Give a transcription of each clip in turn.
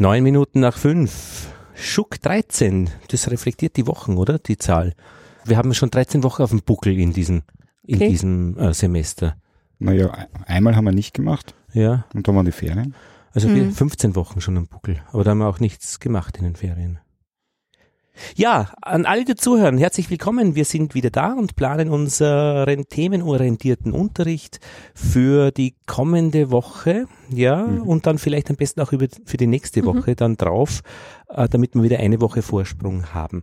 Neun Minuten nach fünf. Schuck 13. Das reflektiert die Wochen, oder? Die Zahl. Wir haben schon 13 Wochen auf dem Buckel in diesem, in Okay. diesem äh, Semester. Naja, einmal haben wir nicht gemacht Ja. und dann waren die Ferien. Also wir Mhm. 15 Wochen schon am Buckel. Aber da haben wir auch nichts gemacht in den Ferien. Ja, an alle, die zuhören, herzlich willkommen. Wir sind wieder da und planen unseren themenorientierten Unterricht für die kommende Woche. Ja, Mhm. und dann vielleicht am besten auch über, für die nächste Mhm. Woche dann drauf, äh, damit wir wieder eine Woche Vorsprung haben.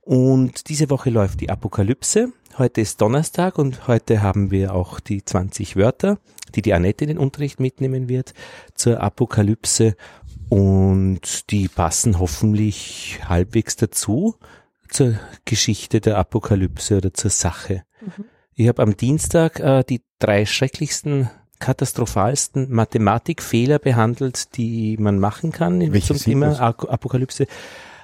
Und diese Woche läuft die Apokalypse. Heute ist Donnerstag und heute haben wir auch die 20 Wörter, die die Annette in den Unterricht mitnehmen wird zur Apokalypse. Und die passen hoffentlich halbwegs dazu zur Geschichte der Apokalypse oder zur Sache. Mhm. Ich habe am Dienstag äh, die drei schrecklichsten, katastrophalsten Mathematikfehler behandelt, die man machen kann in- Welche zum Thema Apokalypse.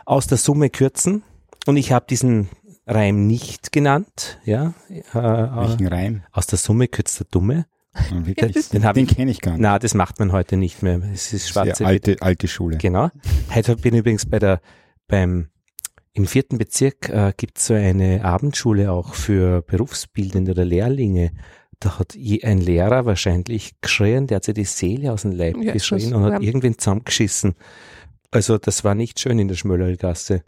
Aus der Summe kürzen. Und ich habe diesen Reim nicht genannt. Ja, äh, äh, Welchen Reim? aus der Summe kürzt der Dumme. Wirklich? Den Den, kenne ich gar nicht. Na, das macht man heute nicht mehr. Es ist Sehr schwarze alte, alte Schule. Genau. Heute bin ich übrigens bei der, beim, im vierten Bezirk äh, gibt es so eine Abendschule auch für Berufsbildende oder Lehrlinge. Da hat je ein Lehrer wahrscheinlich geschrien, der hat sich die Seele aus dem Leib Ja, geschrien und hat irgendwen zusammengeschissen. Also das war nicht schön in der Schmöllergasse.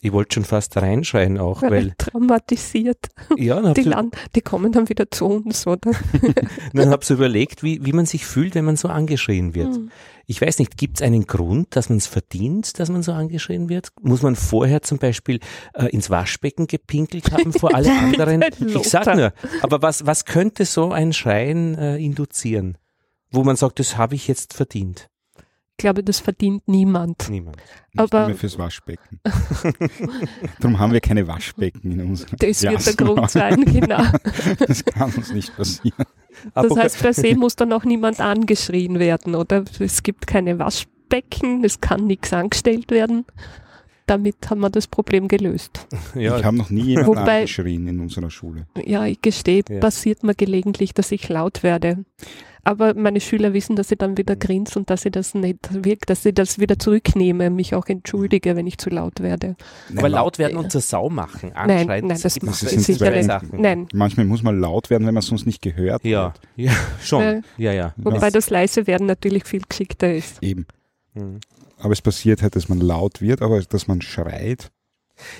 Ich wollte schon fast reinschreien auch, weil, traumatisiert. ja, dann Die, Land, die kommen dann wieder zu uns, oder? dann hab so überlegt, wie, wie man sich fühlt, wenn man so angeschrien wird. Hm. Ich weiß nicht, gibt es einen Grund, dass man es verdient, dass man so angeschrien wird? Muss man vorher zum Beispiel äh, ins Waschbecken gepinkelt haben vor alle anderen? Ich sag nur, aber was, was könnte so ein Schreien äh, induzieren? Wo man sagt, das habe ich jetzt verdient. Ich glaube, das verdient niemand. Niemand. Nicht aber- mehr fürs Waschbecken. Darum haben wir keine Waschbecken in unserem Das wird der. Grund sein, genau. Das kann uns nicht passieren. Das heißt, per se muss dann auch niemand angeschrien werden, oder? Es gibt keine Waschbecken, es kann nichts angestellt werden. Damit haben wir das Problem gelöst. ja, Ich habe noch nie jemanden Wobei- angeschrien in unserer Schule. Ja, ich gestehe, Ja. passiert mir gelegentlich, dass ich laut werde. Aber meine Schüler wissen, dass ich dann wieder grinse und dass ich das nicht wirkt, dass ich das wieder zurücknehme, mich auch entschuldige, wenn ich zu laut werde. aber Nein, laut werden und zur Sau machen, Nein, anschreien, nein, das macht das es sind sicher zwei nicht. Sachen. Nein, Manchmal muss man laut werden, wenn man sonst nicht gehört Ja, wird. ja, schon. Äh, ja, ja. wobei das leise werden natürlich viel geschickter ist. Eben. Mhm. Aber es passiert halt, dass man laut wird, aber dass man schreit.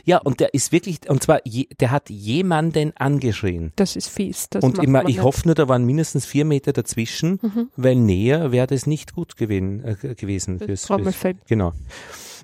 Ja, und der ist wirklich, und zwar, je, der hat jemanden angeschrien. Das ist fies. Das und immer, ich hoffe nur, da waren mindestens vier Meter dazwischen, Mhm. weil näher wäre das nicht gut gewesen, äh, gewesen fürs, fürs. Genau.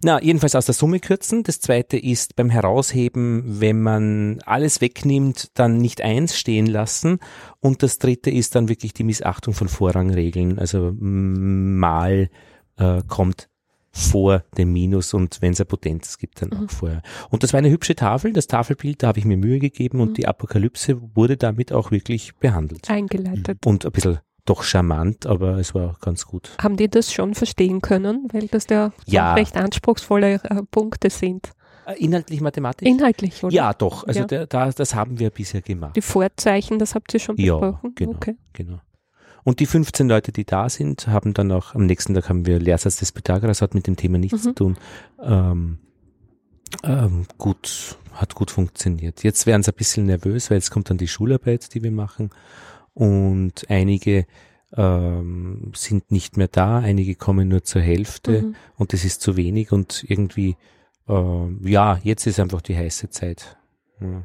Na, jedenfalls aus der Summe kürzen. Das zweite ist beim Herausheben, wenn man alles wegnimmt, dann nicht eins stehen lassen. Und das dritte ist dann wirklich die Missachtung von Vorrangregeln. Also mal äh, kommt vor dem Minus und wenn es eine Potenz gibt, dann Mhm. auch vorher. Und das war eine hübsche Tafel, das Tafelbild, da habe ich mir Mühe gegeben und Mhm. die Apokalypse wurde damit auch wirklich behandelt. Eingeleitet. Und ein bisschen doch charmant, aber es war ganz gut. Haben die das schon verstehen können, weil das ja, Ja. auch recht anspruchsvolle äh, Punkte sind? Äh, Inhaltlich Mathematik? Inhaltlich, oder? Ja, doch. Also Ja. Da, das haben wir bisher gemacht. Die Vorzeichen, das habt ihr schon Ja, besprochen? genau. Okay. Genau. Und die 15 Leute, die da sind, haben dann auch, am nächsten Tag haben wir Lehrsatz des Pythagoras, hat mit dem Thema nichts Mhm. zu tun. Ähm, ähm, gut, hat gut funktioniert. Jetzt werden sie ein bisschen nervös, weil jetzt kommt dann die Schularbeit, die wir machen. Und einige ähm, sind nicht mehr da, einige kommen nur zur Hälfte Mhm. und das ist zu wenig und irgendwie, ähm, ja, jetzt ist einfach die heiße Zeit. Ja.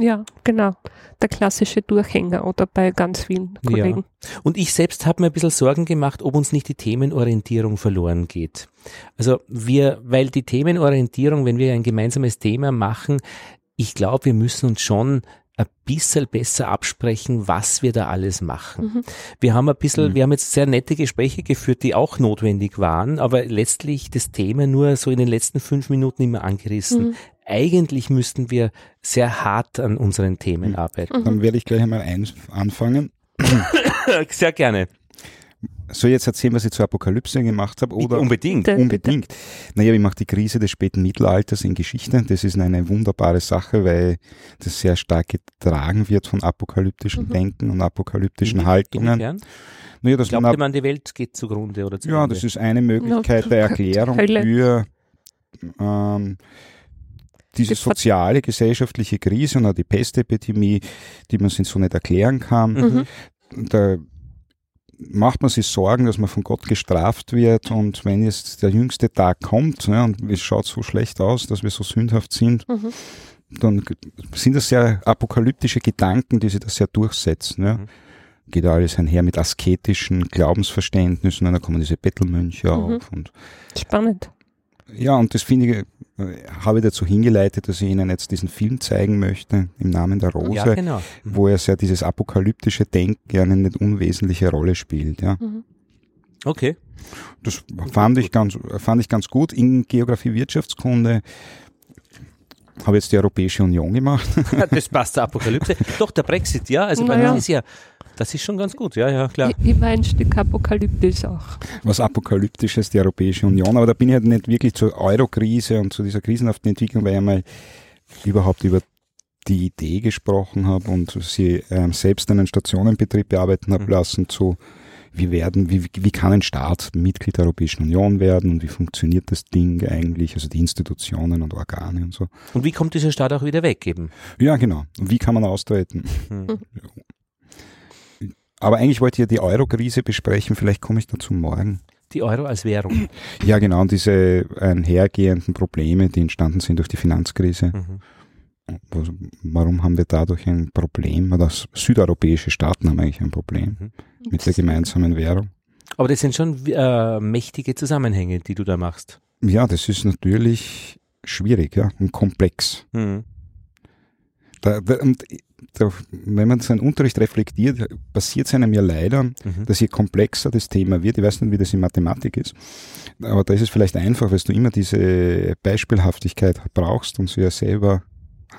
Ja, genau. Der klassische Durchhänger oder bei ganz vielen Ja. Kollegen. Und ich selbst habe mir ein bisschen Sorgen gemacht, ob uns nicht die Themenorientierung verloren geht. Also wir, weil die Themenorientierung, wenn wir ein gemeinsames Thema machen, ich glaube, wir müssen uns schon ein bisschen besser absprechen, was wir da alles machen. Mhm. Wir haben ein bisschen, Mhm. wir haben jetzt sehr nette Gespräche geführt, die auch notwendig waren, aber letztlich das Thema nur so in den letzten fünf Minuten immer angerissen. Mhm. Eigentlich müssten wir sehr hart an unseren Themen Mhm. arbeiten. Dann werde ich gleich einmal anfangen. Sehr gerne. soll ich jetzt erzählen, was ich zur Apokalypse gemacht habe? Oder Unbedingt. Unbedingt. Naja, ich mache die Krise des späten Mittelalters in Geschichte. Das ist eine wunderbare Sache, weil das sehr stark getragen wird von apokalyptischen Mhm. Denken und apokalyptischen Haltungen. Inwiefern? Naja, dass man Glaubt man, die Welt geht zugrunde oder Ja, zugrunde? das ist eine Möglichkeit Ja, der Erklärung für ähm, diese soziale, gesellschaftliche Krise und auch die Pestepidemie, die man sich so nicht erklären kann. Mhm. Da macht man sich Sorgen, dass man von Gott gestraft wird und wenn jetzt der jüngste Tag kommt ja, und es schaut so schlecht aus, dass wir so sündhaft sind, Mhm. dann sind das sehr apokalyptische Gedanken, die sich da sehr durchsetzen. Ja. Mhm. Geht alles einher mit asketischen Glaubensverständnissen und dann kommen diese Bettelmönche Mhm. auf und Spannend. Ja, und das finde ich, äh, habe ich dazu hingeleitet, dass ich Ihnen jetzt diesen Film zeigen möchte, im Namen der Rose, ja, genau. Mhm. wo es ja dieses apokalyptische Denken ja eine nicht unwesentliche Rolle spielt. Ja. Mhm. Okay. Das fand ich ganz, fand ich ganz gut. In Geografie Wirtschaftskunde habe jetzt die Europäische Union gemacht. Das passt zur Apokalypse. Doch, der Brexit, ja. Also, Naja. das ist ja, das ist schon ganz gut. Ja, ja, klar. Immer ein Stück apokalyptisch auch. was Apokalyptisches, die Europäische Union. Aber da bin ich halt nicht wirklich zur Euro-Krise und zu dieser krisenhaften Entwicklung, weil ich einmal überhaupt über die Idee gesprochen habe und sie ähm, selbst einen Stationenbetrieb bearbeiten habe Mhm. lassen zu wie werden, wie, wie kann ein Staat Mitglied der Europäischen Union werden und wie funktioniert das Ding eigentlich, also die Institutionen und Organe und so. Und wie kommt dieser Staat auch wieder weg eben? Ja, genau. Und wie kann man austreten? Hm. Aber eigentlich wollte ich ja die Euro-Krise besprechen, vielleicht komme ich dazu morgen. Die Euro als Währung. Ja, genau, und diese einhergehenden Probleme, die entstanden sind durch die Finanzkrise. Mhm. Warum haben wir dadurch ein Problem? Oder südeuropäische Staaten haben eigentlich ein Problem Mhm. mit der gemeinsamen Währung. Aber das sind schon äh, mächtige Zusammenhänge, die du da machst. Ja, das ist natürlich schwierig ja, und komplex. Mhm. Da, da, und wenn man seinen Unterricht reflektiert, passiert es einem ja leider, Mhm. dass je komplexer das Thema wird, ich weiß nicht, wie das in Mathematik ist, aber da ist es vielleicht einfach, weil du immer diese Beispielhaftigkeit brauchst und sie ja selber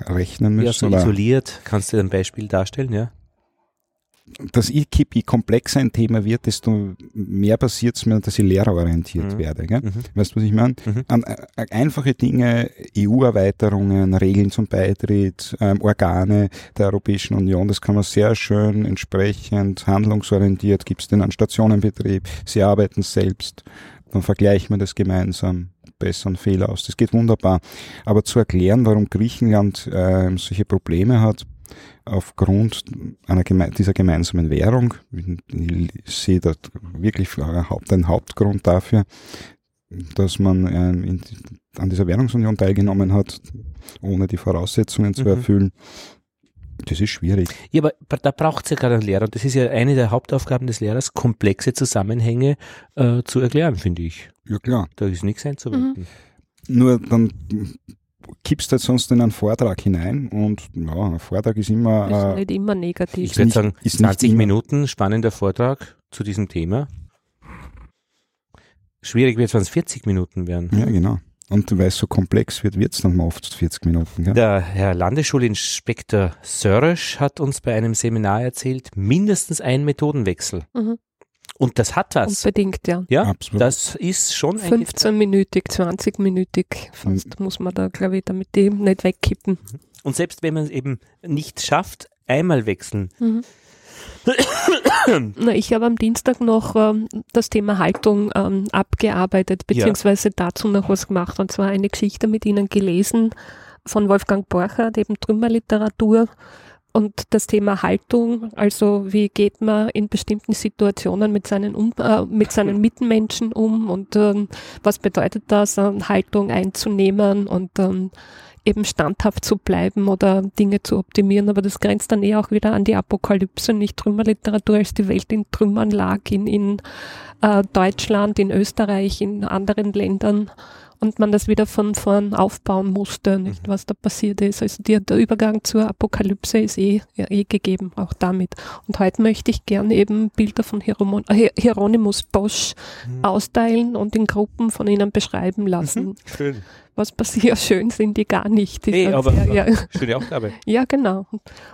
rechnen Ja, müsst. so isoliert. Kannst du ein Beispiel darstellen, ja? Dass je komplexer ein Thema wird, desto mehr passiert es mir, dass ich lehrerorientiert Mhm. werde. Gell? Mhm. Weißt du, was ich meine? Mhm. An, äh, einfache Dinge, EU-Erweiterungen, Regeln zum Beitritt, ähm, Organe der Europäischen Union, das kann man sehr schön entsprechend handlungsorientiert, gibt es den an Stationenbetrieb, sie arbeiten selbst, dann vergleicht man das gemeinsam, besseren Fehler aus. Das geht wunderbar. Aber zu erklären, warum Griechenland ähm, solche Probleme hat, aufgrund einer geme dieser gemeinsamen Währung, ich sehe da wirklich einen Hauptgrund dafür, dass man ähm, in, an dieser Währungsunion teilgenommen hat, ohne die Voraussetzungen zu Mhm. erfüllen. Das ist schwierig. Ja, aber da braucht es ja gerade einen Lehrer. Und das ist ja eine der Hauptaufgaben des Lehrers, komplexe Zusammenhänge äh, zu erklären, finde ich. Ja klar. Da ist nichts einzuwenden. Nur dann kippst du halt sonst in einen Vortrag hinein und ja, ein Vortrag ist Ist immer äh, nicht immer negativ. Ich würde sagen, ist nicht 20 immer- Minuten, spannender Vortrag zu diesem Thema. Schwierig wird es, wenn es 40 Minuten wären. ja genau. Und weil es so komplex wird, wird es dann mal oft 40 Minuten. Gell? Der Herr Landesschulinspektor Sörösch hat uns bei einem Seminar erzählt, mindestens ein Methodenwechsel. Mhm. Und das hat was. Unbedingt, ja. Ja, Absolut. das ist schon ein 15-minütig, 20-minütig fast muss man da, glaube ich, damit die nicht wegkippen. Und selbst wenn man es eben nicht schafft, einmal wechseln. Mhm. Na, ich habe am Dienstag noch ähm, das Thema Haltung ähm, abgearbeitet, beziehungsweise dazu noch was gemacht. Und zwar eine Geschichte mit Ihnen gelesen von Wolfgang Borchardt, eben Trümmerliteratur. Und das Thema Haltung, also wie geht man in bestimmten Situationen mit seinen, um, äh, mit seinen Mitmenschen um und ähm, was bedeutet das, ähm, Haltung einzunehmen und ähm, eben standhaft zu bleiben oder Dinge zu optimieren. Aber das grenzt dann eher auch wieder an die Apokalypse, nicht Trümmerliteratur, als die Welt in Trümmern lag in, in äh, Deutschland, in Österreich, in anderen Ländern. Und man das wieder von vorn aufbauen musste, nicht Mhm. was da passiert ist. Also die, der Übergang zur Apokalypse ist eh, ja, eh gegeben, auch damit. Und heute möchte ich gern eben Bilder von Hieromo- Hier- Hieronymus Bosch Mhm. austeilen und in Gruppen von ihnen beschreiben lassen. Mhm. Schön. Was passiert, schön sind die gar nicht. Die Nee, aber- sehr, ja, Schöne Aufgabe. ja, genau.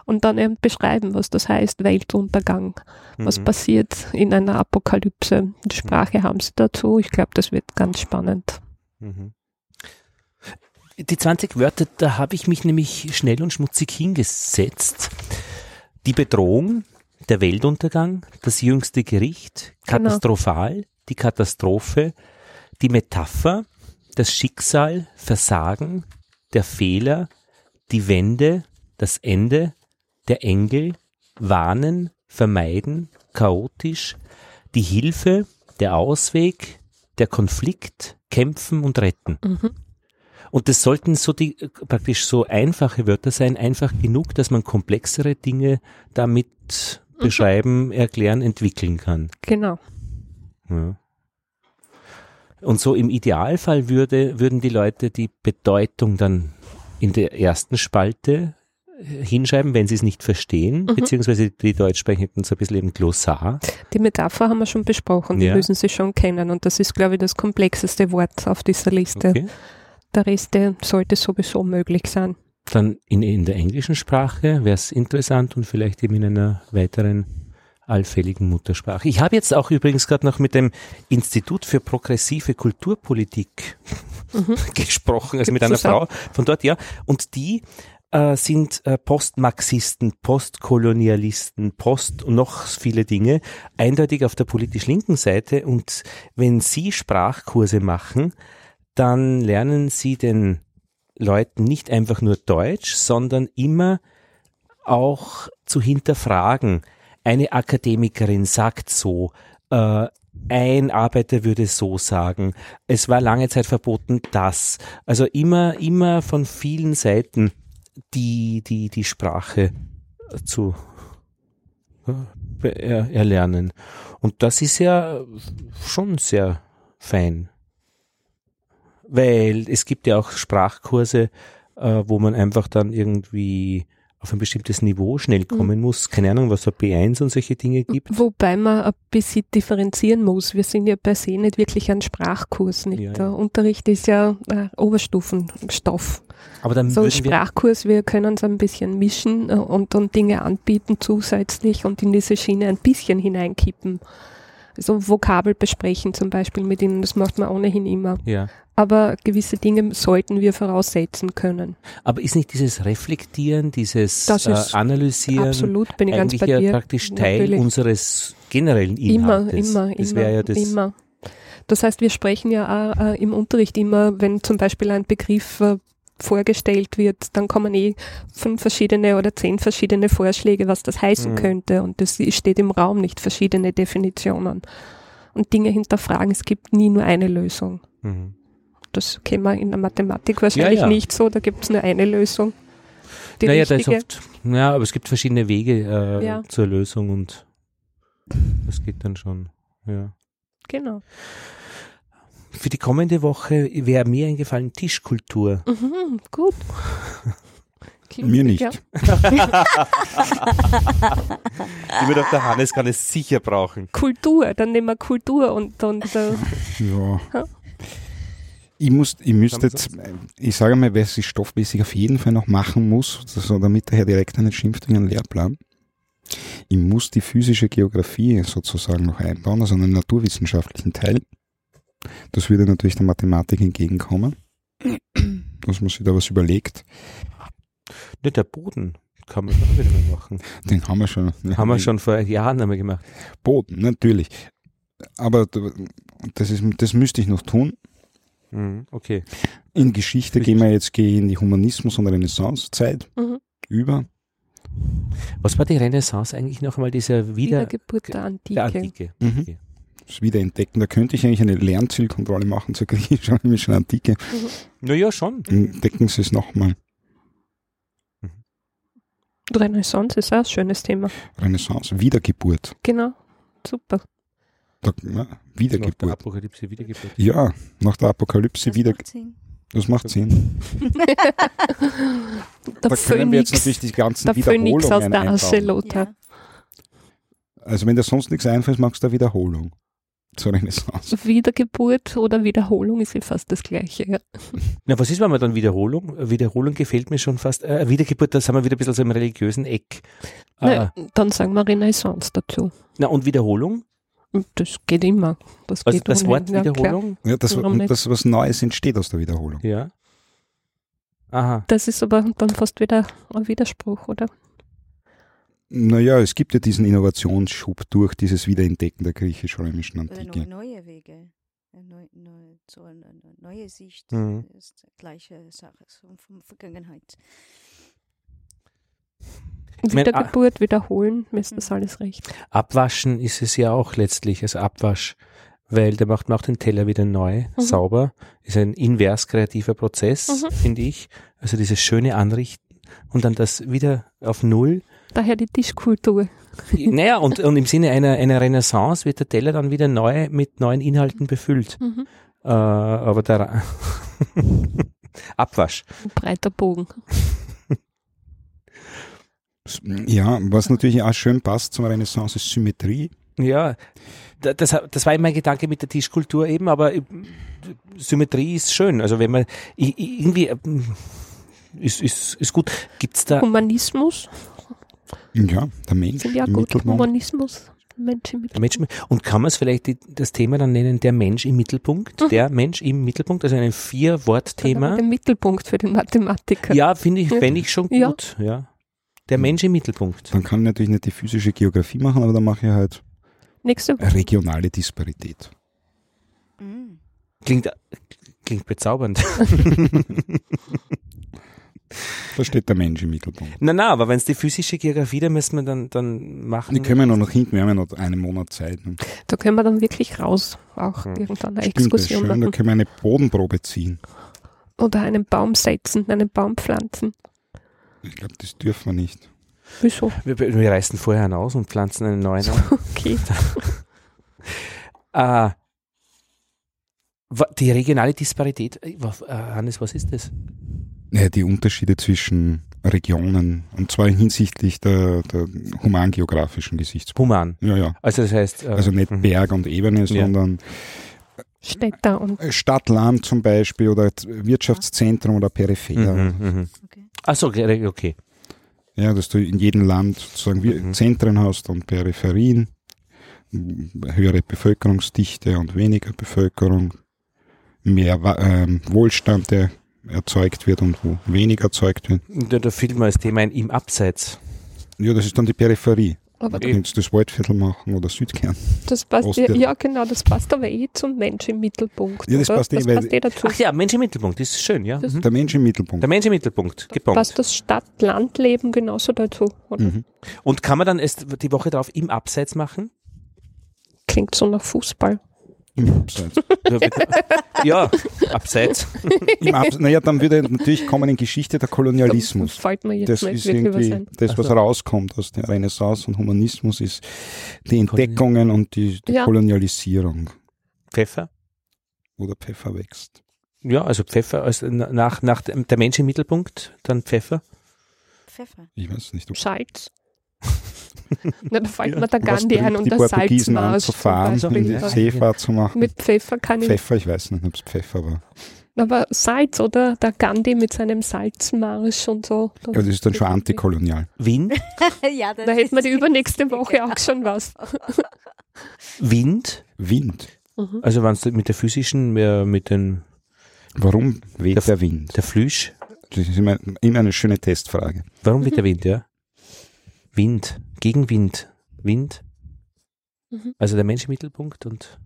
Und dann eben beschreiben, was das heißt, Weltuntergang, was Mhm. passiert in einer Apokalypse. Die Sprache haben sie dazu. Ich glaube, das wird ganz spannend. Mhm. Die 20 Wörter, da habe ich mich nämlich schnell und schmutzig hingesetzt. Die Bedrohung, der Weltuntergang, das jüngste Gericht, Genau. katastrophal, die Katastrophe, die Metapher, das Schicksal, Versagen, der Fehler, die Wende, das Ende, der Engel, warnen, vermeiden, chaotisch, die Hilfe, der Ausweg, der Konflikt, kämpfen und retten. Mhm. Und das sollten so die äh, praktisch so einfache Wörter sein, einfach genug, dass man komplexere Dinge damit beschreiben, erklären, entwickeln kann. Genau. Ja. Und so im Idealfall würde, würden die Leute die Bedeutung dann in der ersten Spalte hinschreiben, wenn sie es nicht verstehen, Mhm. beziehungsweise die Deutschsprechenden so ein bisschen im Glossar. Die Metapher haben wir schon besprochen, die Ja. müssen Sie schon kennen. Und das ist, glaube ich, das komplexeste Wort auf dieser Liste. Okay. Der Rest der sollte sowieso möglich sein. Dann in, in der englischen Sprache wäre es interessant und vielleicht eben in einer weiteren allfälligen Muttersprache. Ich habe jetzt auch übrigens gerade noch mit dem Institut für progressive Kulturpolitik Mhm. gesprochen, also mit einer Frau von dort, ja. Und die äh, sind äh, Postmarxisten, Postkolonialisten, Post und noch viele Dinge, eindeutig auf der politisch linken Seite. Und wenn sie Sprachkurse machen, dann lernen sie den Leuten nicht einfach nur Deutsch, sondern immer auch zu hinterfragen. Eine Akademikerin sagt so, äh, ein Arbeiter würde so sagen. Es war lange Zeit verboten, das. Also immer, immer von vielen Seiten die, die, die Sprache zu äh, er- erlernen. Und das ist ja schon sehr fein. Weil es gibt ja auch Sprachkurse, äh, wo man einfach dann irgendwie auf ein bestimmtes Niveau schnell kommen muss. Keine Ahnung, was so B1 und solche Dinge gibt. Wobei man ein bisschen differenzieren muss. Wir sind ja per se nicht wirklich ein Sprachkurs. Nicht? Ja, ja. Der Unterricht ist ja äh, Oberstufenstoff. Aber dann So ein würden wir, Sprachkurs, wir können es ein bisschen mischen äh, und, und Dinge anbieten zusätzlich und in diese Schiene ein bisschen hineinkippen. So Vokabel besprechen zum Beispiel mit ihnen, das macht man ohnehin immer. ja. Aber gewisse Dinge sollten wir voraussetzen können. Aber ist nicht dieses Reflektieren, dieses Das äh, Analysieren Absolut, bin ich ganz eigentlich bei ja praktisch Teil Natürlich. unseres generellen Immer, Inhaltes? immer, das immer, ja das, immer. Das heißt, wir sprechen ja auch, äh, im Unterricht immer, wenn zum Beispiel ein Begriff äh, vorgestellt wird, dann kommen eh fünf verschiedene oder zehn verschiedene Vorschläge, was das heißen Mhm. könnte. Und das steht im Raum nicht verschiedene Definitionen. Und Dinge hinterfragen, es gibt nie nur eine Lösung. Mhm. Das kennen wir in der Mathematik wahrscheinlich ja. nicht so, da gibt es nur eine Lösung. Die naja, da ist richtige. oft, ja, aber es gibt verschiedene Wege äh, Ja. zur Lösung und das geht dann schon. Ja. Genau. Für die kommende Woche wäre mir eingefallen Tischkultur. Mhm, gut. Klingt Mir nicht. Ja. Ich würde auch der Hannes kann es sicher brauchen. Kultur, dann nehmen wir Kultur und, und äh, Ja. Ich muss, ich müsste jetzt, ich sage mal, was ich stoffmäßig auf jeden Fall noch machen muss, so damit der Herr Direktor nicht schimpft wegen einem Lehrplan. Ich muss die physische Geografie sozusagen noch einbauen, also einen naturwissenschaftlichen Teil. Das würde natürlich der Mathematik entgegenkommen, dass man sich da was überlegt. Nicht der Boden. Kann man auch wieder mal machen. Den haben wir schon. Haben wir schon vor Jahren einmal gemacht. Boden, natürlich. Aber das, ist, das müsste ich noch tun. Mhm, okay. In Geschichte gehen wir jetzt gehen in die Humanismus- und Renaissancezeit Mhm. über. Was war die Renaissance eigentlich noch einmal? Dieser Wieder, Wiedergeburt der Antike. der Antike. Mhm. Okay. Wiederentdecken. Da könnte ich eigentlich eine Lernzielkontrolle machen zur griechischen und römischen Antike. Naja, schon. Entdecken Sie es nochmal. Renaissance ist auch ein schönes Thema. Renaissance, Wiedergeburt. Genau. Super. Da, ja, Nach der Wiedergeburt. Apokalypse Wiedergeburt. Ja, nach der Apokalypse Das wieder. macht Sinn. Das macht Sinn. Der da können wir jetzt Phönix, natürlich die ganzen der Phönix aus Wiederholungen der Asche. Lothar. Ja. Also wenn dir sonst nichts einfällt, magst du eine Wiederholung zur Renaissance. Wiedergeburt oder Wiederholung ist ja fast das Gleiche. Ja. Na, was ist, wenn man dann Wiederholung? Wiederholung gefällt mir schon fast. Äh, Wiedergeburt, da sind wir wieder ein bisschen so im religiösen Eck. Äh, Na, dann sagen wir Renaissance dazu. na, und Wiederholung? Das geht immer. Das Also geht das Wort ja, klar. Wiederholung? Ja, das, und nicht? das, was Neues entsteht aus der Wiederholung. Ja. Aha. Das ist aber dann fast wieder ein Widerspruch, oder? Naja, es gibt ja diesen Innovationsschub durch dieses Wiederentdecken der griechisch-römischen Oder Antike. neue, neue Wege. Äh, Neu, neu, so eine neue Sicht Mhm. ist die gleiche Sache so von Vergangenheit. Wiedergeburt, wiederholen, mir ist das Mhm. alles recht. Abwaschen ist es ja auch letztlich, also Abwasch, weil der macht man auch den Teller wieder neu, Mhm. sauber. Ist ein invers kreativer Prozess, Mhm. finde ich. Also dieses schöne Anrichten und dann das wieder auf Null. Daher die Tischkultur. naja, und, und im Sinne einer, einer Renaissance wird der Teller dann wieder neu mit neuen Inhalten befüllt. Mhm. Äh, aber der Abwasch. Ein breiter Bogen. Ja, was natürlich auch schön passt zur Renaissance ist Symmetrie. Ja, da- das, das war immer mein Gedanke mit der Tischkultur eben, aber Symmetrie ist schön. Also wenn man irgendwie äh, ist, ist, ist gut. Gibt's da Humanismus, Ja, der Mensch auch im gut. Mittelpunkt. Humanismus, Mensch im der Mensch und kann man es vielleicht die, das Thema dann nennen, der Mensch im Mittelpunkt? Mhm. Der Mensch im Mittelpunkt, also ein Vier-Wort-Thema. Der Mittelpunkt für den Mathematiker. Ja, finde ich, Ja. fände ich schon Ja. gut. Ja. Der Mensch im Mittelpunkt. Dann kann ich natürlich nicht die physische Geografie machen, aber dann mache ich halt Nächste regionale Disparität. Mhm. Klingt, klingt bezaubernd. Da steht der Mensch im Mittelpunkt. na, na, aber wenn es die physische Geografie, da müssen wir dann, dann machen. Die können wir noch nach hinten, wir haben ja noch einen Monat Zeit. ne? Da können wir dann wirklich raus, auch Hm. irgendwann eine Stimmt, das ist Exkursion schön, da machen. können wir eine Bodenprobe ziehen. Oder einen Baum setzen, einen Baum pflanzen. Ich glaube, das dürfen wir nicht. Wieso? wir, wir reißen vorher einen aus und pflanzen einen neuen an. Okay. Äh, wa- die regionale Disparität, äh, äh, Hannes, was ist das? Ja, die Unterschiede zwischen Regionen, und zwar hinsichtlich der, der humangeografischen Gesichtspunkte. Human. Ja, ja. Also das heißt, äh, Also nicht mhm. Berg und Ebene, Ja. sondern Städter und Stadt, Land zum Beispiel oder Wirtschaftszentrum oder Peripher. Mhm, mhm. Okay. Ach so, okay, okay. Ja, dass du in jedem Land sozusagen Mhm. Zentren hast und Peripherien, höhere Bevölkerungsdichte und weniger Bevölkerung, mehr ähm, Wohlstand, der erzeugt wird und wo weniger erzeugt wird. Da, da fiel mir das Thema ein im Abseits. Ja, das ist dann die Peripherie. aber Du kannst das Waldviertel machen oder Südkern. das passt ja, ja genau, das passt aber eh zum Mensch im Mittelpunkt. Ja, das oder? passt eh, das weil- passt eh dazu. Ach ja, Mensch im Mittelpunkt, das ist schön, ja. Das- Mhm. Der Mensch im Mittelpunkt. Der Mensch im Mittelpunkt, gepunkt. passt das Stadt-Land-Leben genauso dazu. Oder? Mhm. Und kann man dann erst die Woche drauf im Abseits machen? Klingt so nach Fußball. Im Abseits. ja, Abseits. Im Abs naja, dann würde natürlich kommen in Geschichte der Kolonialismus. Fällt mir jetzt Das nicht ist was irgendwie, ein. das, was rauskommt aus der Renaissance und Humanismus, ist die Entdeckungen und die, die Ja. Kolonialisierung. Pfeffer? Wo der Pfeffer wächst. Ja, also Pfeffer, also nach, nach dem, der Mensch im Mittelpunkt, dann Pfeffer. Pfeffer. Ich weiß nicht, ob Salz. Na, da fällt Ja. mir der was Gandhi ein und der Salzmarsch zu zum fahren, Beispiel. in die Ja. Seefahrt zu machen. Mit Pfeffer kann ich. Pfeffer, ich weiß nicht, ob es Pfeffer war. Aber Salz, oder? Der Gandhi mit seinem Salzmarsch und so. Da, Aber das ist dann schon antikolonial. Wind, ja, das da hätten wir die übernächste Woche auch schon was. Wind, Wind. Mhm. also wenn du mit der physischen, äh, mit den, Warum weht Der- der Wind? der Flüsch, Das ist immer, immer eine schöne Testfrage. warum wird der Wind, ja? Wind, Gegenwind, Wind, Mhm. also der Mensch im Mittelpunkt und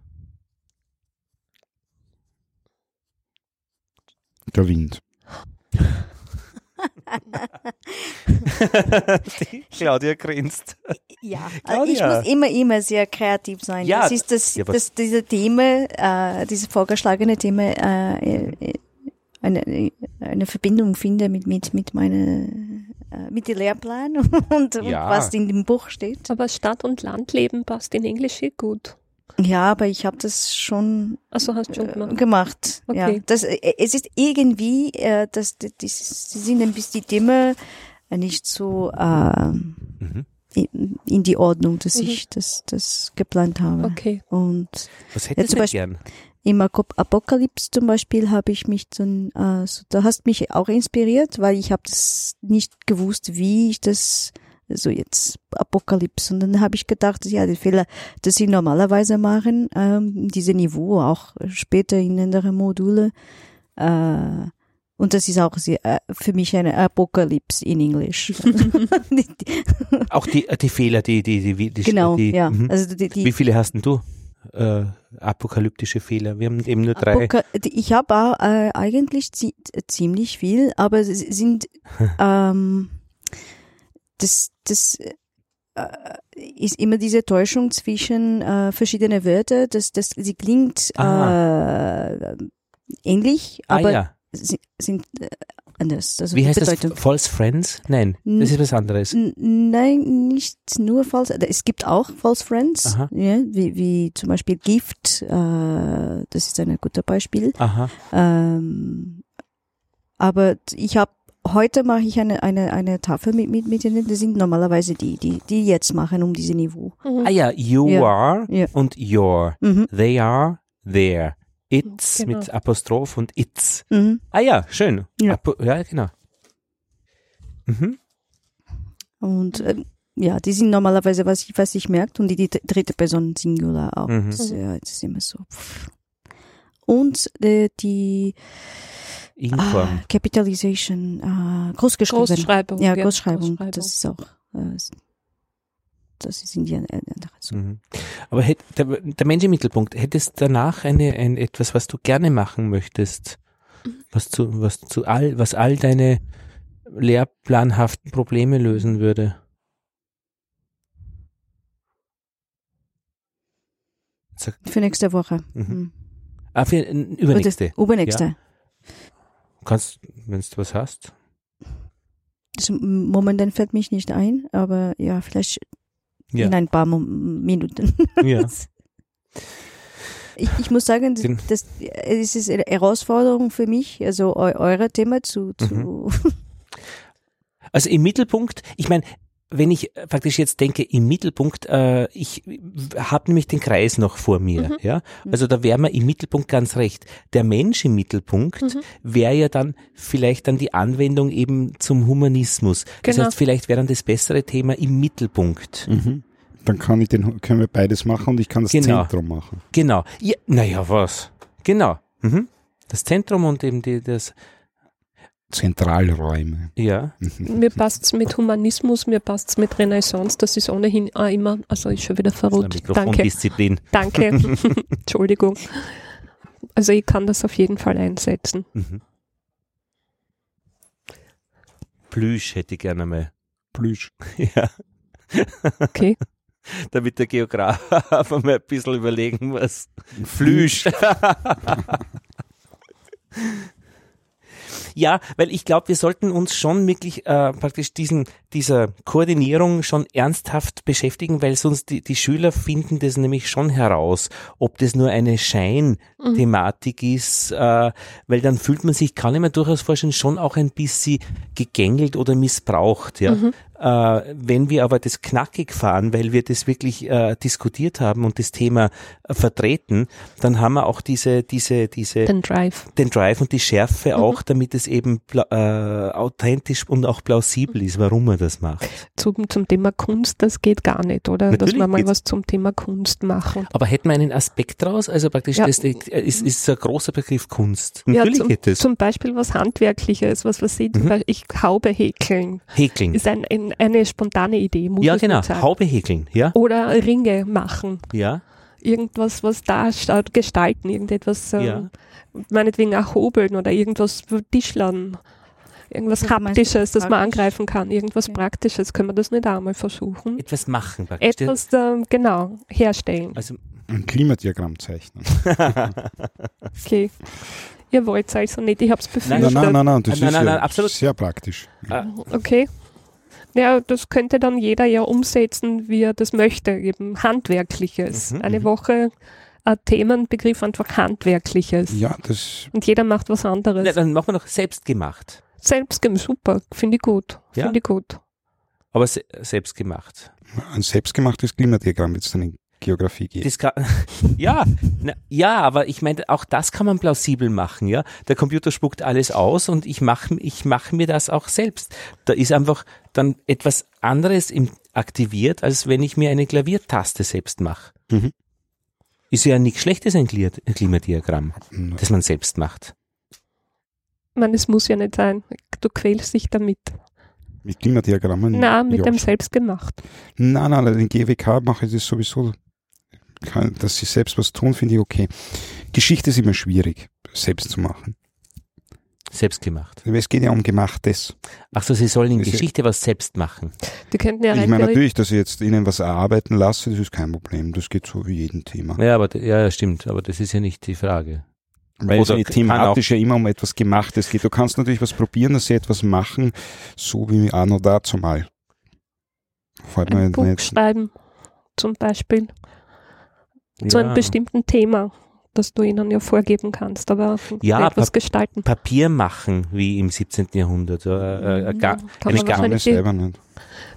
Der Wind. Claudia grinst. Ja, Claudia. ich muss immer, immer sehr kreativ sein. Ja, das ist das, ja, das diese Thema, äh, dieses vorgeschlagene Thema, äh, äh, eine, eine Verbindung finde mit, mit, mit meiner, mit dem Lehrplan und, und Ja. was in dem Buch steht. Aber Stadt- und Landleben passt in Englisch eh gut. Ja, aber ich habe das schon Also hast du schon äh, gemacht. gemacht. Ja, Okay. das, äh, es ist irgendwie, äh, dass die, sind ein bisschen die Themen äh, nicht so ähm, Mhm. in, in die Ordnung, dass Mhm. ich das, das geplant habe. Okay. Und Was Ja, hättest du Beispiel- gern? Im Apokalypse zum Beispiel habe ich mich dann, äh, so, da hast mich auch inspiriert, weil ich habe das nicht gewusst, wie ich das so jetzt Apokalypse. Und dann habe ich gedacht, ja, die Fehler, das sie normalerweise machen, ähm, diese Niveau auch später in anderen Module. Äh, und das ist auch sehr, äh, für mich eine Apokalypse in Englisch. Auch die, die Fehler, die, die, die, die, die genau, die, ja. mhm. Also die, die, Wie viele hast denn du? Äh, apokalyptische Fehler. Wir haben eben nur drei. Apoka ich habe auch äh, eigentlich zi ziemlich viel, aber es sind ähm, das das äh, ist immer diese Täuschung zwischen äh, verschiedene Wörter, dass das sie klingt äh, ähnlich, ah aber ja. sie, sind äh, anders. Also Wie heißt Bedeutung. das? False Friends? Nein, das ist was anderes. N- Nein, nicht nur false. Es gibt auch false friends, Aha. ja, wie, wie zum Beispiel Gift. Äh, das ist ein gutes Beispiel. Aha. Ähm, aber ich habe heute mache ich eine eine eine Tafel mit mit mit denen. Das sind normalerweise die die die jetzt machen um diese Niveau. Mhm. Ah ja, you Ja. are Ja. und your. Mhm. They are there. It's Genau. mit Apostroph und it's. Mhm. Ah ja, schön. Ja. Apo ja, genau. Mhm. Und ähm, ja, die sind normalerweise was ich was ich merkt und die, die dritte Person Singular auch. Mhm. Das, ja, das ist immer so. Und äh, die Inform. Ah, Capitalization, äh, großgeschrieben. Großschreibung. Ja, Großschreibung. Großschreibung. Das ist auch, äh, das ist in die andere so. Mhm. Aber hätt, der, der Mensch im Mittelpunkt, hättest danach eine, ein, etwas, was du gerne machen möchtest, was zu, was zu all, was all deine lehrplanhaften Probleme lösen würde? Sag, Für nächste Woche. Mhm. Mhm. ah, für übernächste. Übernächste. Kannst, wenn du was hast. Das, momentan fällt mich nicht ein, aber ja, vielleicht Ja. in ein paar Minuten. ja. Ich, ich muss sagen, das, das, es ist eine Herausforderung für mich, also eu, eure Thema zu, zu Mhm. Also im Mittelpunkt, ich meine, wenn ich äh, praktisch jetzt denke, im Mittelpunkt, äh, ich habe nämlich den Kreis noch vor mir, Mhm. ja. Also da wäre mir im Mittelpunkt ganz recht. Der Mensch im Mittelpunkt Mhm. wäre ja dann vielleicht dann die Anwendung eben zum Humanismus. Das Genau. heißt, vielleicht wäre dann das bessere Thema im Mittelpunkt. Mhm. Dann kann ich den, können wir beides machen und ich kann das Genau. Zentrum machen. Genau. Ja, naja, was? Genau. Mhm. Das Zentrum und eben die, das, Zentralräume. ja. Mir passt's mit Humanismus, mir passt's mit Renaissance, das ist ohnehin auch immer, also ist schon wieder verrückt. Danke, Mikrofondisziplin. danke. Entschuldigung. Also ich kann das auf jeden Fall einsetzen. Mhm. Plüsch hätte ich gerne mal. Plüsch. Ja. Okay. Damit der Geograf mal ein bisschen überlegen muss. Flüsch. Ja, weil ich glaube, wir sollten uns schon wirklich äh, praktisch diesen, dieser Koordinierung schon ernsthaft beschäftigen, weil sonst die, die Schüler finden das nämlich schon heraus, ob das nur eine Scheinthematik ist, äh, weil dann fühlt man sich, kann ich mir durchaus vorstellen, schon auch ein bisschen gegängelt oder missbraucht. Ja? Äh, wenn wir aber das knackig fahren, weil wir das wirklich äh, diskutiert haben und das Thema äh, vertreten, dann haben wir auch diese, diese, diese Den Drive. den Drive und die Schärfe auch, damit es eben äh, authentisch und auch plausibel ist, warum er das macht. Zum, zum Thema Kunst, das geht gar nicht, oder? Dass Natürlich wir mal geht's. was zum Thema Kunst machen. Aber hätten wir einen Aspekt draus? Also praktisch, Ja. das äh, ist, ist ein großer Begriff Kunst. Ja, Natürlich zum, geht es. zum Beispiel was Handwerkliches, was was Sie, zum Mhm. Ich Haube häkeln, Häkeln. ist ein, ein, eine spontane Idee, muss Ja, ich genau. Haube häkeln. Ja, Oder Ringe machen. ja, Irgendwas, was da statt gestalten, irgendetwas, ähm, Ja. meinetwegen auch hobeln oder irgendwas Tischlern. Irgendwas meinst Haptisches, das man angreifen kann. Irgendwas Ja. Praktisches. Können wir das nicht einmal versuchen? etwas machen praktisch. Etwas, ähm, genau, herstellen. Also, Ein Klimadiagramm zeichnen. Okay. Ihr wollt also nicht, ich Nein, Nein, befürchtet. nein, nein, nein, das Nein, ist nein, ja nein, absolut. sehr praktisch. Okay. Ja, das könnte dann jeder ja umsetzen, wie er das möchte, eben Handwerkliches. Mhm, Eine mhm. Woche ein Themenbegriff einfach Handwerkliches. Ja, das, Und jeder macht was anderes. Na, dann machen wir noch selbst gemacht. Selbst super, finde ich gut. Ja? Finde ich gut. Aber se selbst gemacht. ein selbstgemachtes Klimadiagramm wird es dann in Geografie. Das kann, ja, na, ja, aber ich meine, auch das kann man plausibel machen, ja. Der Computer spuckt alles aus und ich mache ich mach mir das auch selbst. Da ist einfach dann etwas anderes im, aktiviert, als wenn ich mir eine Klaviertaste selbst mache. Mhm. Ist ja nichts Schlechtes ein Kli- ein Klimadiagramm, Na, das man selbst macht. Ich meine, es muss ja nicht sein. Du quälst dich damit. Mit Klimadiagrammen? Na, mit ja. dem selbstgemacht. Nein, nein, den GWK mache ich das sowieso. Kann, dass sie selbst was tun, finde ich okay. Geschichte ist immer schwierig, selbst zu machen. Selbst gemacht. Weil Es geht ja um Gemachtes. Ach so, sie sollen in ja- Geschichte was selbst machen. Die könnten ja ich meine natürlich, dass ich jetzt ihnen was erarbeiten lasse, das ist kein Problem. Das geht so wie jedem Thema. Ja, aber ja, stimmt, aber das ist ja nicht die Frage. Weil es Oder thematisch ja immer um etwas Gemachtes geht. Du kannst natürlich was probieren, dass sie etwas machen, so wie Arno dazu mal. Fällt ein Buch schreiben, zum Beispiel, zu Ja. einem bestimmten Thema, das du ihnen ja vorgeben kannst, aber Ja, etwas Pap- gestalten. Papier machen, wie im 17. Jahrhundert. Äh, äh, ga, Kann eine man Ga- Kann ich wahrscheinlich selber nicht.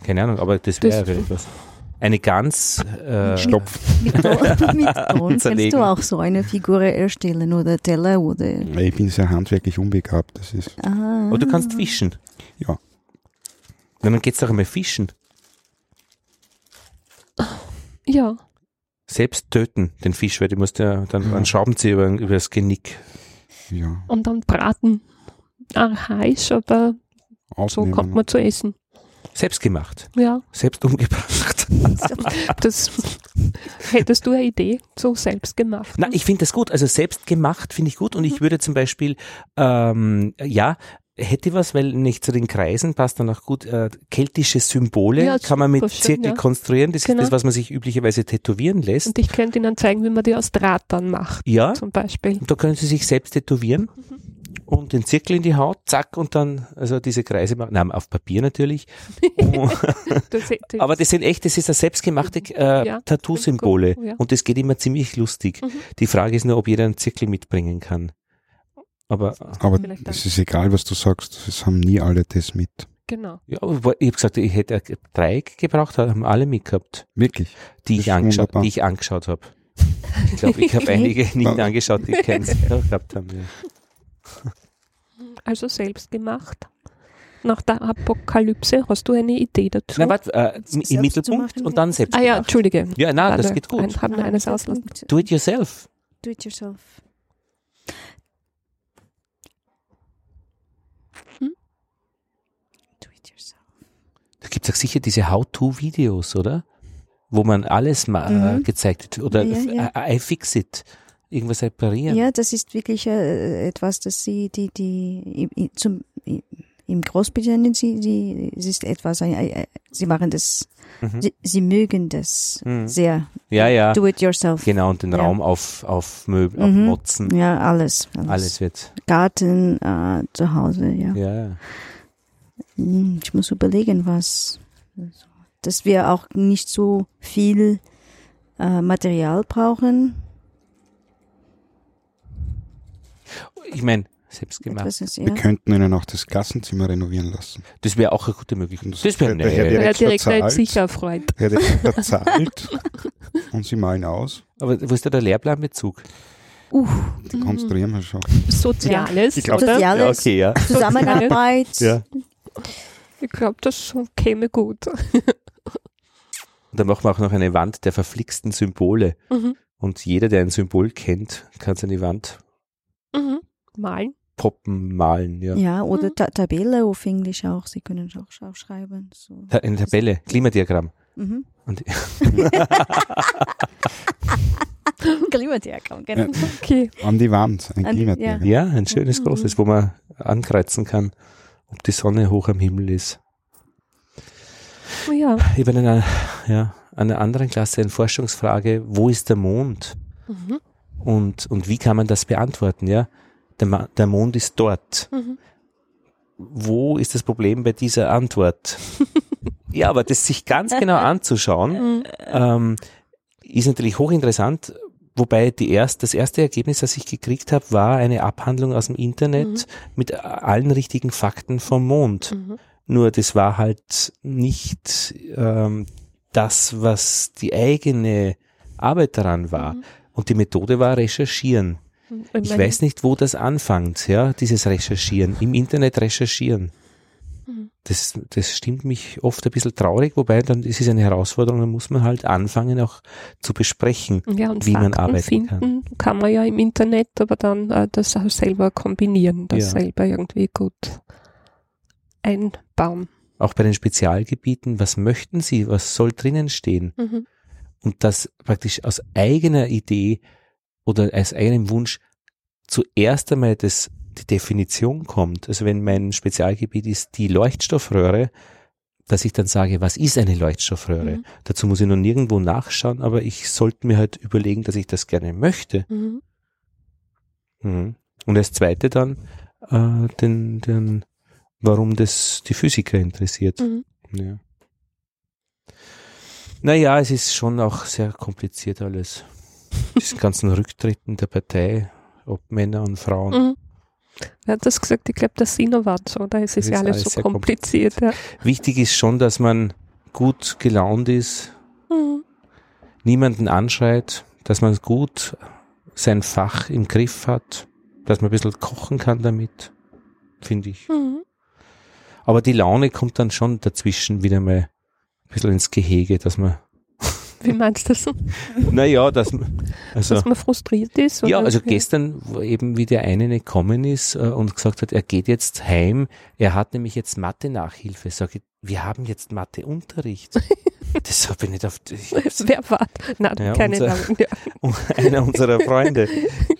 keine Ahnung, aber das wäre etwas. Eine ganz äh, Stopf. Mit mit Ton kannst du auch so eine Figur erstellen oder Teller oder. Ich bin sehr handwerklich unbegabt. Das ist, Ah. Oder du kannst fischen. Ja. Na, dann geht's doch einmal fischen. Ja, Selbst töten, den Fisch, weil du musst ja dann Ja. einen Schraubenzieher über, über das Genick. ja, und dann braten. Archaisch, aber so kommt man zu essen. Selbst gemacht. Ja, Selbst umgebracht. das hättest du eine Idee, so selbst gemacht. Na, ich finde das gut. Also selbst gemacht finde ich gut und ich würde zum Beispiel, ähm, ja, hätte was, weil nicht zu den Kreisen passt dann auch gut, äh, keltische Symbole Ja, kann man mit Zirkel ja. konstruieren. Das Genau. ist das, was man sich üblicherweise tätowieren lässt. Und ich könnte ihnen zeigen, wie man die aus Draht dann macht, ja, zum Beispiel. und da können sie sich selbst tätowieren Mhm. und den Zirkel in die Haut, zack, und dann, also diese Kreise machen, nein, auf Papier natürlich. Das, das, Aber das sind echt, das ist eine selbstgemachte äh, Ja, Tattoo-Symbole. Und das geht immer ziemlich lustig. Mhm. Die Frage ist nur, ob jeder einen Zirkel mitbringen kann. Aber Aber es ist egal, was du sagst. Es haben nie alle das mit. genau. ja, aber ich habe gesagt, ich hätte ein Dreieck gebraucht, haben alle mitgehabt, Wirklich. die ich angeschaut, wunderbar. die ich angeschaut habe. Ich glaube, ich habe einige nicht angeschaut, die keinen Zirkel gehabt haben. Ja. Also selbst gemacht. Nach der Apokalypse hast du eine Idee dazu? Na, warte, äh, im Mittelpunkt und dann selbst ah ja, gemacht. Entschuldige. Ja, na, das Warte, geht gut. Ein, haben wir eines auslassen. Do it yourself. Do it yourself. Hm? Do it yourself. Da gibt es auch sicher diese How-To-Videos, oder? Wo man alles mal Mhm. gezeigt wird. Oder Ja, ja. I, I fix it. Irgendwas reparieren. Ja, das ist wirklich äh, etwas, das sie, die, die im, zum, im- Großbritannien, sie, sie, es ist etwas, äh, sie machen das, Mhm. sie, sie mögen das Mhm. sehr. Ja, ja. Do it yourself. Genau, und den Ja. Raum auf, auf Möbel, Mhm. auf Motzen. Ja, alles. Alles. Alles wird. Garten, äh, zu Hause, ja. Ja. Hm, Ich muss überlegen, was, dass wir auch nicht so viel äh, Material brauchen. Ich meine, selbst gemacht. Ist, Wir ja. könnten ihnen auch das Klassenzimmer renovieren lassen. Das wäre auch eine gute Möglichkeit. Und Das wäre Herr nett. Der Herr Direktor hat zahlt. sicher freut. Der Direktor zahlt und sie malen aus. Aber wo ist da der Lehrplanbezug? Uh, Die konstruieren wir schon. Soziales, Ich glaub, oder? Soziales, okay, ja. Zusammenarbeit. Ja. Ich glaube, das käme gut. Und dann machen wir auch noch eine Wand der verflixten Symbole. Mhm. Und jeder, der ein Symbol kennt, kann es an die Wand Mhm. Malen. poppen, malen. Ja. Ja, oder Mhm. Ta Tabelle auf Englisch auch. Sie können es auch aufschreiben. So. Ta- Eine Tabelle, Klimadiagramm. Mhm. Und Klimadiagramm, genau. Okay. An die Wand. Ein Klimadiagramm. ja, ein schönes Mhm. großes, wo man ankreuzen kann, ob die Sonne hoch am Himmel ist. Oh ja. Ich habe in einer, ja, einer anderen Klasse eine Forschungsfrage, wo ist der Mond? Mhm. Und, und wie kann man das beantworten? Ja, der, Ma der Mond ist dort. Mhm. Wo ist das Problem bei dieser Antwort? Ja, aber das sich ganz genau anzuschauen, Mhm. ähm, ist natürlich hochinteressant. Wobei die erst, das erste Ergebnis, das ich gekriegt habe, war eine Abhandlung aus dem Internet mit allen richtigen Fakten vom Mond. Mhm. Nur das war halt nicht ähm, das, was die eigene Arbeit daran war. Mhm. Und die Methode war recherchieren. Ich meine, weiß nicht, wo das anfängt, ja, dieses Recherchieren, im Internet recherchieren. Mhm. Das, das stimmt mich oft ein bisschen traurig, wobei dann ist es eine Herausforderung, dann muss man halt anfangen auch zu besprechen. Ja, und wie man Fakten arbeiten finden kann. man ja im Internet, aber dann äh, das auch selber kombinieren, das Ja. selber irgendwie gut einbauen. Auch bei den Spezialgebieten, was möchten Sie, was soll drinnen stehen? Mhm. Und das praktisch aus eigener Idee oder als eigenem Wunsch zuerst einmal das, Definition kommt. Also wenn mein Spezialgebiet ist die Leuchtstoffröhre, dass ich dann sage, was ist eine Leuchtstoffröhre? Mhm. Dazu muss ich noch nirgendwo nachschauen, aber ich sollte mir halt überlegen, dass ich das gerne möchte. Mhm. Mhm. Und als zweite dann äh, den, den, warum das die Physiker interessiert. Mhm. Ja. Naja, es ist schon auch sehr kompliziert alles. Diesen ganzen Rücktritten der Partei, ob Männer und Frauen. Wer hat das gesagt? Ich glaube, der Sino war so, da ist es Das ja ist alles alles so sehr kompliziert. Ja. Wichtig ist schon, dass man gut gelaunt ist, Mhm. niemanden anschreit, dass man gut sein Fach im Griff hat, dass man ein bisschen kochen kann damit, finde ich. Mhm. Aber die Laune kommt dann schon dazwischen wieder mal ein bisschen ins Gehege, dass man, Wie meinst du das? naja, dass man, also, Dass man frustriert ist? Ja, oder? also gestern, wo eben wie der eine gekommen ist äh, und gesagt hat, er geht jetzt heim, er hat nämlich jetzt Mathe-Nachhilfe. Sag ich, wir haben jetzt Mathe-Unterricht. das habe ich nicht auf, ich, Wer war? Nein, Ja, keine unser- Namen. Ja, einer unserer Freunde.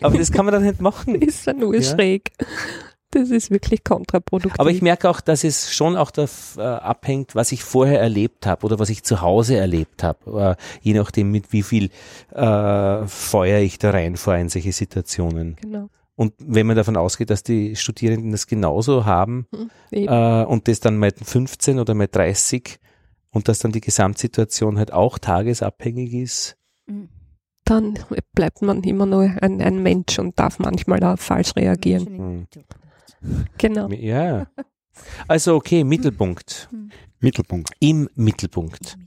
Aber das kann man dann nicht machen. ist ja nur Ja. schräg. Das ist wirklich kontraproduktiv. Aber ich merke auch, dass es schon auch dav, äh, abhängt, was ich vorher erlebt habe oder was ich zu Hause erlebt habe. Äh, je nachdem, mit wie viel äh, Feuer ich da reinfahre in solche Situationen. Genau. Und wenn man davon ausgeht, dass die Studierenden das genauso haben Mhm. Eben. äh, und das dann mit 15 oder mit 30 und dass dann die Gesamtsituation halt auch tagesabhängig ist. Dann bleibt man immer nur ein, ein Mensch und darf manchmal auch falsch reagieren. Genau. Ja. Also okay, Mittelpunkt. Mittelpunkt. Im Mittelpunkt.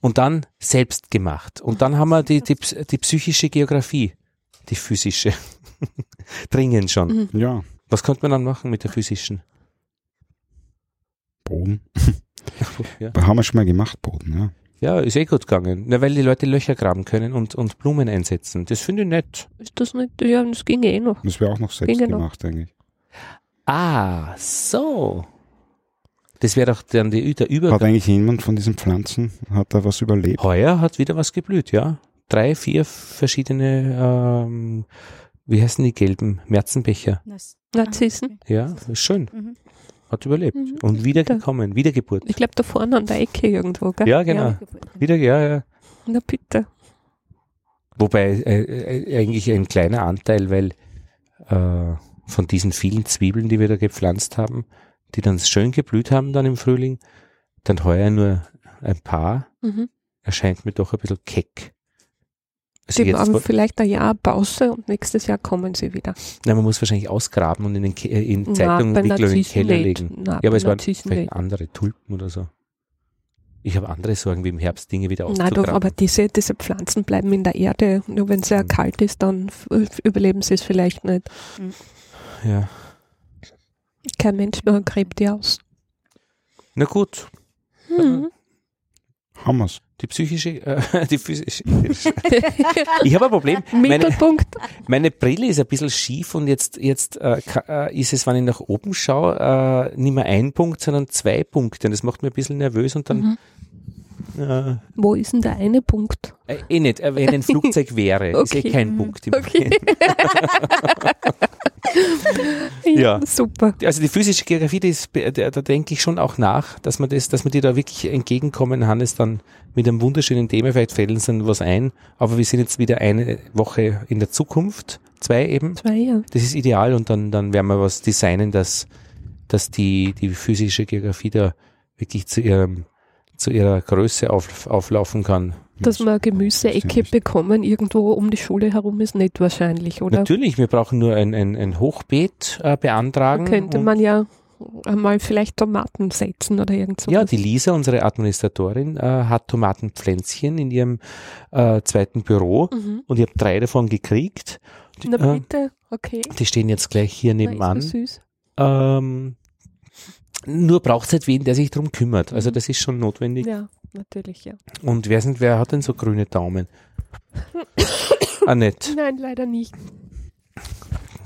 Und dann selbst gemacht. Und dann haben wir die, die, die psychische Geografie, die physische. Dringend schon. Mhm. Ja, Was könnte man dann machen mit der physischen? Boden. Ja, Haben wir schon mal gemacht, Boden, ja. ja ist eh gut gegangen. Na, weil die Leute Löcher graben können und, und Blumen einsetzen. Das finde ich nett. Ist das nicht? Ja, das ging eh noch. Das wäre auch noch selbst Ginge noch. gemacht, eigentlich. Ah, so. Das wäre doch dann die, der Hat Übergang. eigentlich jemand von diesen Pflanzen, hat da was überlebt? Heuer hat wieder was geblüht, ja. Drei, vier verschiedene, ähm, wie heißen die gelben Märzenbecher? Narzissen. Ja, ist schön. Mhm. Hat überlebt. Mhm. Und wiedergekommen, Wiedergeburt. Ich glaube, da vorne an der Ecke irgendwo, gell? Ja, genau. Wieder, ja, ja. Na bitte. Wobei äh, äh, eigentlich ein kleiner Anteil, weil äh, von diesen vielen Zwiebeln, die wir da gepflanzt haben, die dann schön geblüht haben dann im Frühling, dann heuer nur ein paar, Mhm. erscheint mir doch ein bisschen keck. Also Die haben vielleicht ein Jahr Pause und nächstes Jahr kommen sie wieder. na, man muss wahrscheinlich ausgraben und in, den, Ke- äh, in Zeitungen in den Keller nicht. legen. Na, Ja, aber es waren vielleicht nicht. andere Tulpen oder so. Ich habe andere Sorgen, wie im Herbst Dinge wieder Nein, doch, auszugraben. aber diese, diese Pflanzen bleiben in der Erde. Nur wenn es sehr Mhm. kalt ist, dann überleben sie es vielleicht nicht. Ja. Kein Mensch mehr gräbt die aus. Na gut, Mhm. Haben wir's. die psychische, äh, die physische. ich habe ein Problem. Meine, Mittelpunkt. meine Brille ist ein bisschen schief und jetzt, jetzt äh, äh, ist es, wenn ich nach oben schaue, äh, nicht mehr ein Punkt, sondern zwei Punkte. Und das macht mir ein bisschen nervös und dann Mhm. Äh, Wo ist denn der eine Punkt? äh, eh nicht, äh, wenn ein Flugzeug wäre, ist eh Okay. kein Punkt. Im Okay. Ja. Super. Also die physische Geografie, die ist, da, da denke ich schon auch nach, dass man das, dass man dir da wirklich entgegenkommen, Hannes, dann mit einem wunderschönen Thema, vielleicht fällt uns dann was ein, aber wir sind jetzt wieder eine Woche in der Zukunft, zwei eben, Zwei Jahre. das ist ideal und dann, dann werden wir was designen, dass, dass die, die physische Geografie da wirklich zu ihrem zu ihrer Größe auf, auflaufen kann. Dass wir eine Gemüseecke bekommen, irgendwo um die Schule herum, ist nicht wahrscheinlich, oder? Natürlich, wir brauchen nur ein, ein, ein Hochbeet äh, beantragen. Da könnte man ja einmal vielleicht Tomaten setzen oder irgend so. Ja, die Lisa, unsere Administratorin, äh, hat Tomatenpflänzchen in ihrem äh, zweiten Büro Mhm. und ich habe drei davon gekriegt. Die, Na äh, bitte, okay. die stehen jetzt gleich hier Na, ist nebenan. das süß. Ähm, nur braucht es halt wen, der sich drum kümmert. Also das ist schon notwendig. Ja, natürlich, ja. Und wer, sind, wer hat denn so grüne Daumen? Annette. Nein, leider nicht.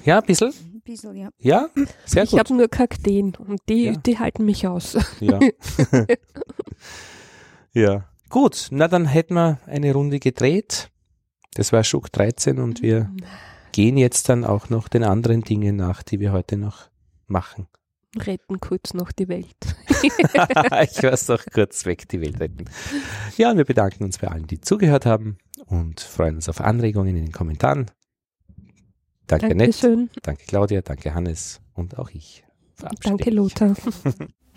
Ja, ein bisschen? Ein bisschen, ja. Ja, sehr ich gut. habe nur Kakteen und die, Ja. die halten mich aus. Ja. ja. Gut, na dann hätten wir eine Runde gedreht. Das war Schuck 13 und wir gehen jetzt dann auch noch den anderen Dingen nach, die wir heute noch machen. Retten kurz noch die Welt. ich weiß doch kurz weg, die Welt retten. Ja, und wir bedanken uns bei allen, die zugehört haben und freuen uns auf Anregungen in den Kommentaren. Danke, Nett. Dankeschön. Danke, Claudia. Danke, Hannes. Und auch ich. Danke. Lothar.